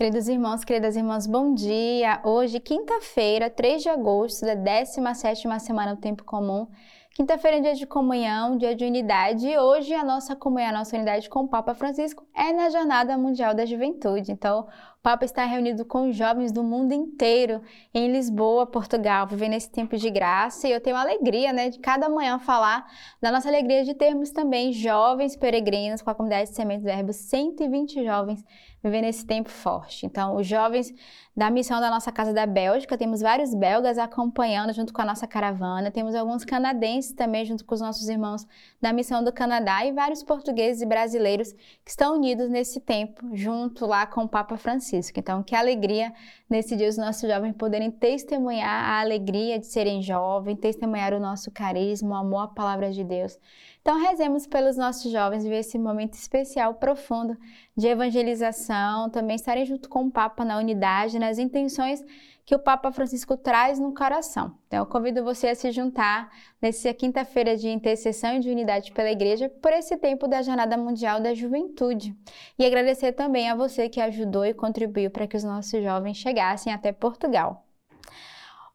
Queridos irmãos, queridas irmãs, bom dia! Hoje, quinta-feira, 3 de agosto da 17ª semana do Tempo Comum. Quinta-feira é dia de comunhão, dia de unidade, e hoje a nossa comunhão, a nossa unidade com o Papa Francisco é na Jornada Mundial da Juventude. Então, o Papa está reunido com jovens do mundo inteiro em Lisboa, Portugal, vivendo esse tempo de graça. E eu tenho a alegria, né, de cada manhã falar da nossa alegria de termos também jovens peregrinos com a comunidade de Sementes do Verbo, 120 jovens vivendo esse tempo forte. Então, os jovens da missão da nossa Casa da Bélgica, temos vários belgas acompanhando junto com a nossa caravana, temos alguns canadenses também junto com os nossos irmãos da missão do Canadá e vários portugueses e brasileiros que estão unidos nesse tempo, junto lá com o Papa Francisco. Então, que alegria nesse dia os nossos jovens poderem testemunhar a alegria de serem jovens, testemunhar o nosso carisma, o amor à palavra de Deus. Então, rezemos pelos nossos jovens viver esse momento especial, profundo de evangelização, também estarem junto com o Papa na unidade, nas intenções que o Papa Francisco traz no coração. Então, eu convido você a se juntar nessa quinta-feira de intercessão e de unidade pela Igreja por esse tempo da Jornada Mundial da Juventude. E agradecer também a você que ajudou e contribuiu para que os nossos jovens chegassem até Portugal.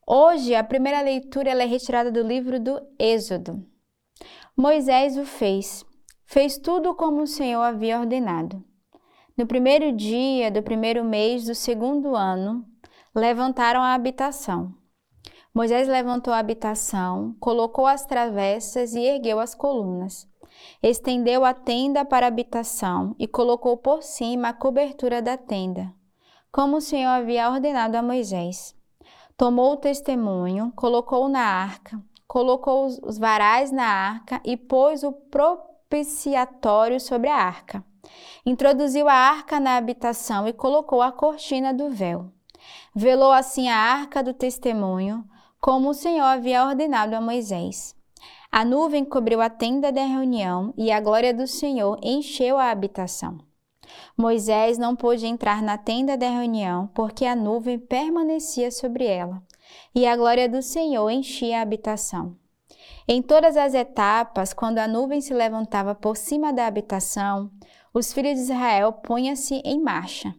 Hoje, a primeira leitura é retirada do livro do Êxodo. Moisés o fez, fez tudo como o Senhor havia ordenado. No primeiro dia do primeiro mês do segundo ano, levantaram a habitação. Moisés levantou a habitação, colocou as travessas e ergueu as colunas. Estendeu a tenda para a habitação e colocou por cima a cobertura da tenda, como o Senhor havia ordenado a Moisés. Tomou o testemunho, colocou na arca, colocou os varais na arca e pôs o propiciatório sobre a arca. Introduziu a arca na habitação e colocou a cortina do véu. Velou assim a arca do testemunho, como o Senhor havia ordenado a Moisés. A nuvem cobriu a tenda da reunião e a glória do Senhor encheu a habitação. Moisés não pôde entrar na tenda da reunião porque a nuvem permanecia sobre ela e a glória do Senhor enchia a habitação. Em todas as etapas, quando a nuvem se levantava por cima da habitação, os filhos de Israel punham-se em marcha.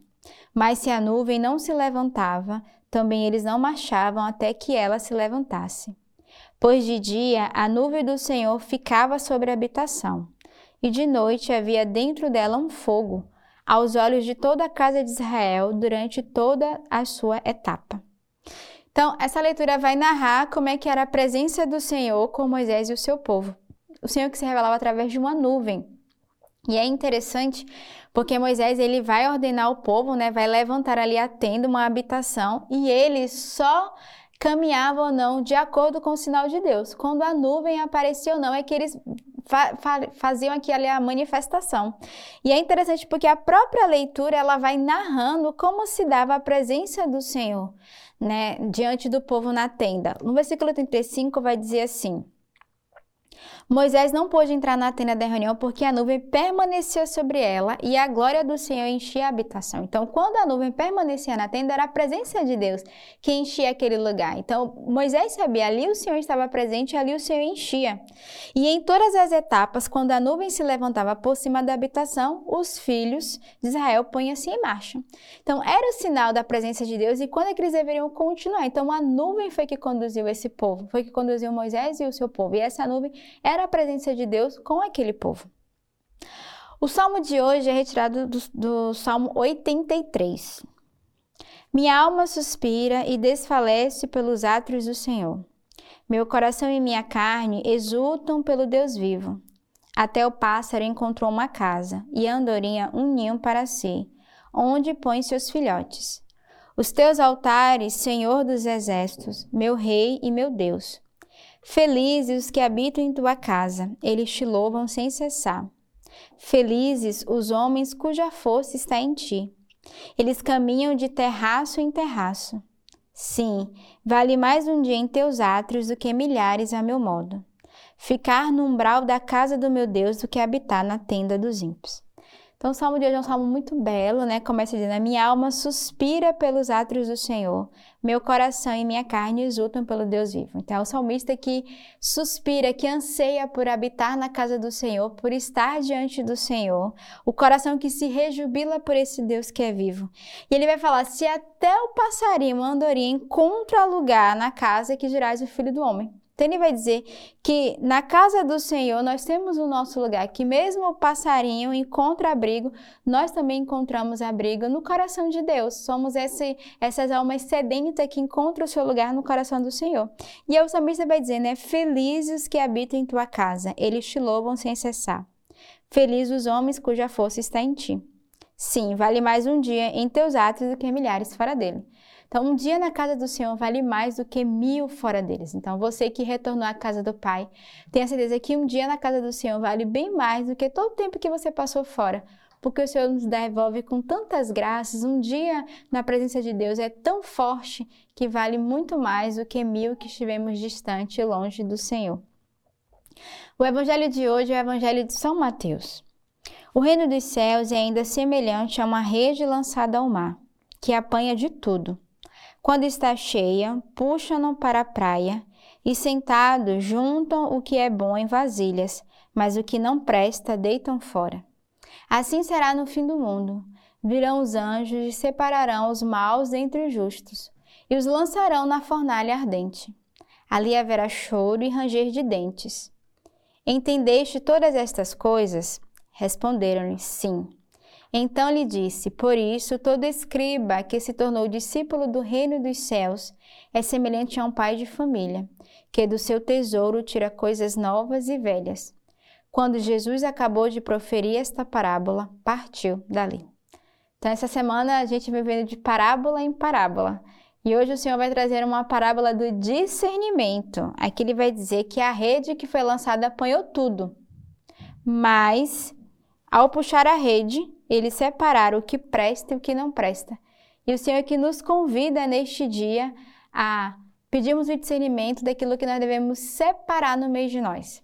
Mas se a nuvem não se levantava, também eles não marchavam até que ela se levantasse. Pois de dia a nuvem do Senhor ficava sobre a habitação, e de noite havia dentro dela um fogo, aos olhos de toda a casa de Israel durante toda a sua etapa. Então, essa leitura vai narrar como é que era a presença do Senhor com Moisés e o seu povo. O Senhor que se revelava através de uma nuvem. E é interessante porque Moisés ele vai ordenar o povo, né, vai levantar ali a tenda, uma habitação, e eles só caminhavam ou não de acordo com o sinal de Deus. Quando a nuvem aparecia ou não, é que eles fa faziam aqui ali a manifestação. E é interessante porque a própria leitura ela vai narrando como se dava a presença do Senhor né, diante do povo na tenda. No versículo 35 vai dizer assim: Moisés não pôde entrar na tenda da reunião porque a nuvem permanecia sobre ela e a glória do Senhor enchia a habitação. Então, quando a nuvem permanecia na tenda, era a presença de Deus que enchia aquele lugar. Então, Moisés sabia, ali o Senhor estava presente, ali o Senhor enchia. E em todas as etapas, quando a nuvem se levantava por cima da habitação, os filhos de Israel punham-se em marcha. Então, era o sinal da presença de Deus e quando é que eles deveriam continuar. Então, a nuvem foi que conduziu esse povo, foi que conduziu Moisés e o seu povo. E essa nuvem era a presença de Deus com aquele povo. O salmo de hoje é retirado do, do Salmo 83. Minha alma suspira e desfalece pelos átrios do Senhor. Meu coração e minha carne exultam pelo Deus vivo. Até o pássaro encontrou uma casa e a andorinha um ninho para si, onde põe seus filhotes. Os teus altares, Senhor dos exércitos, meu Rei e meu Deus. Felizes os que habitam em tua casa, eles te louvam sem cessar. Felizes os homens cuja força está em ti. Eles caminham de terraço em terraço. Sim, vale mais um dia em teus átrios do que milhares a meu modo. Ficar no umbral da casa do meu Deus do que habitar na tenda dos ímpios. Então, o salmo de hoje é um salmo muito belo, né? Começa dizendo: A minha alma suspira pelos átrios do Senhor, meu coração e minha carne exultam pelo Deus vivo. Então, é o salmista que suspira, que anseia por habitar na casa do Senhor, por estar diante do Senhor, o coração que se rejubila por esse Deus que é vivo. E ele vai falar: Se até o passarinho, a andorinha, encontra lugar na casa, que dirás o filho do homem. Ele vai dizer que na casa do Senhor nós temos o nosso lugar, que mesmo o passarinho encontra abrigo, nós também encontramos abrigo no coração de Deus. Somos esse, essas almas sedentas que encontram o seu lugar no coração do Senhor. E o salmista vai dizer, né? Felizes que habitam em tua casa, eles te louvam sem cessar. Felizes os homens cuja força está em ti. Sim, vale mais um dia em teus atos do que milhares fora dele. Então, um dia na casa do Senhor vale mais do que mil fora deles. Então, você que retornou à casa do Pai, tenha certeza que um dia na casa do Senhor vale bem mais do que todo o tempo que você passou fora. Porque o Senhor nos devolve com tantas graças. Um dia na presença de Deus é tão forte que vale muito mais do que mil que estivemos distante e longe do Senhor. O evangelho de hoje é o evangelho de São Mateus. O reino dos céus é ainda semelhante a uma rede lançada ao mar, que apanha de tudo. Quando está cheia, puxam-no para a praia e, sentados, juntam o que é bom em vasilhas, mas o que não presta deitam fora. Assim será no fim do mundo. Virão os anjos e separarão os maus entre os justos, e os lançarão na fornalha ardente. Ali haverá choro e ranger de dentes. Entendeste todas estas coisas? Responderam-lhe: Sim. Então lhe disse: Por isso, todo escriba que se tornou discípulo do reino dos céus é semelhante a um pai de família, que do seu tesouro tira coisas novas e velhas. Quando Jesus acabou de proferir esta parábola, partiu dali. Então, essa semana a gente vem vendo de parábola em parábola. E hoje o Senhor vai trazer uma parábola do discernimento. Aqui ele vai dizer que a rede que foi lançada apanhou tudo. Mas, ao puxar a rede, ele separar o que presta e o que não presta. E o Senhor que nos convida neste dia a pedirmos o discernimento daquilo que nós devemos separar no meio de nós.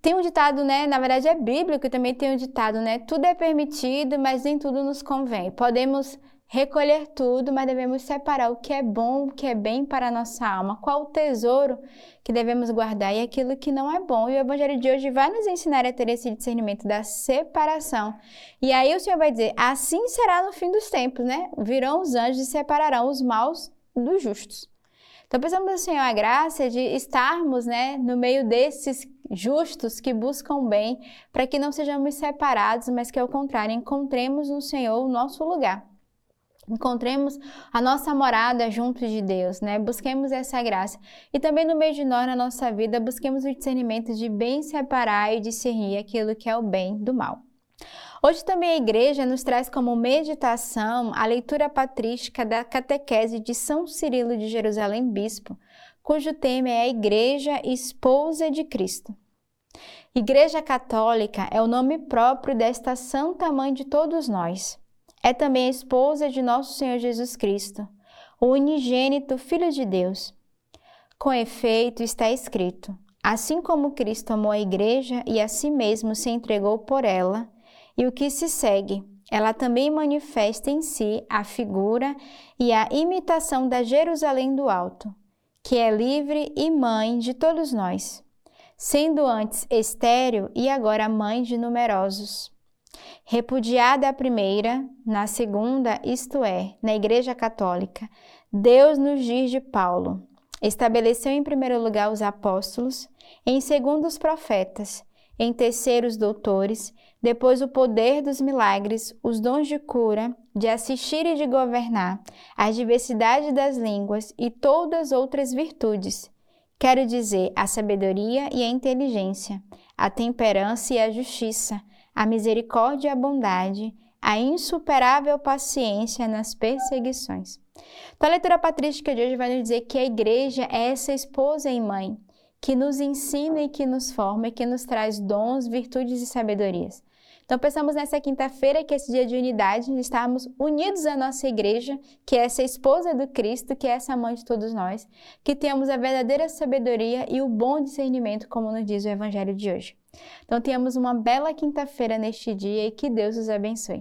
Tem um ditado, né? Na verdade é bíblico, também tem um ditado, né? Tudo é permitido, mas nem tudo nos convém. Podemos recolher tudo, mas devemos separar o que é bom, o que é bem para a nossa alma, qual o tesouro que devemos guardar e aquilo que não é bom. E o Evangelho de hoje vai nos ensinar a ter esse discernimento da separação. E aí o Senhor vai dizer: assim será no fim dos tempos, né? Virão os anjos e separarão os maus dos justos. Então, precisamos do Senhor a graça de estarmos né, no meio desses justos que buscam bem, para que não sejamos separados, mas que, ao contrário, encontremos no Senhor o nosso lugar encontremos a nossa morada junto de Deus, né? Busquemos essa graça. E também no meio de nós, na nossa vida, busquemos o discernimento de bem separar e discernir aquilo que é o bem do mal. Hoje também a igreja nos traz como meditação a leitura patrística da catequese de São Cirilo de Jerusalém Bispo, cujo tema é a Igreja Esposa de Cristo. Igreja Católica é o nome próprio desta Santa Mãe de todos nós. É também a esposa de nosso Senhor Jesus Cristo, o unigênito Filho de Deus. Com efeito, está escrito: Assim como Cristo amou a igreja e a si mesmo se entregou por ela, e o que se segue, ela também manifesta em si a figura e a imitação da Jerusalém do Alto, que é livre e mãe de todos nós, sendo antes estéril e agora mãe de numerosos. Repudiada a primeira, na segunda, isto é, na Igreja Católica, Deus nos diz de Paulo, estabeleceu em primeiro lugar os apóstolos, em segundo os profetas, em terceiro os doutores, depois o poder dos milagres, os dons de cura, de assistir e de governar, a diversidade das línguas e todas outras virtudes. Quero dizer, a sabedoria e a inteligência, a temperança e a justiça, a misericórdia e a bondade, a insuperável paciência nas perseguições. Então, a leitura patrística de hoje vai nos dizer que a igreja é essa esposa e mãe que nos ensina e que nos forma e que nos traz dons, virtudes e sabedorias. Então, pensamos nessa quinta-feira que esse dia de unidade, estarmos unidos à nossa igreja, que é essa esposa do Cristo, que é essa mãe de todos nós, que tenhamos a verdadeira sabedoria e o bom discernimento, como nos diz o Evangelho de hoje. Então, tenhamos uma bela quinta-feira neste dia e que Deus os abençoe.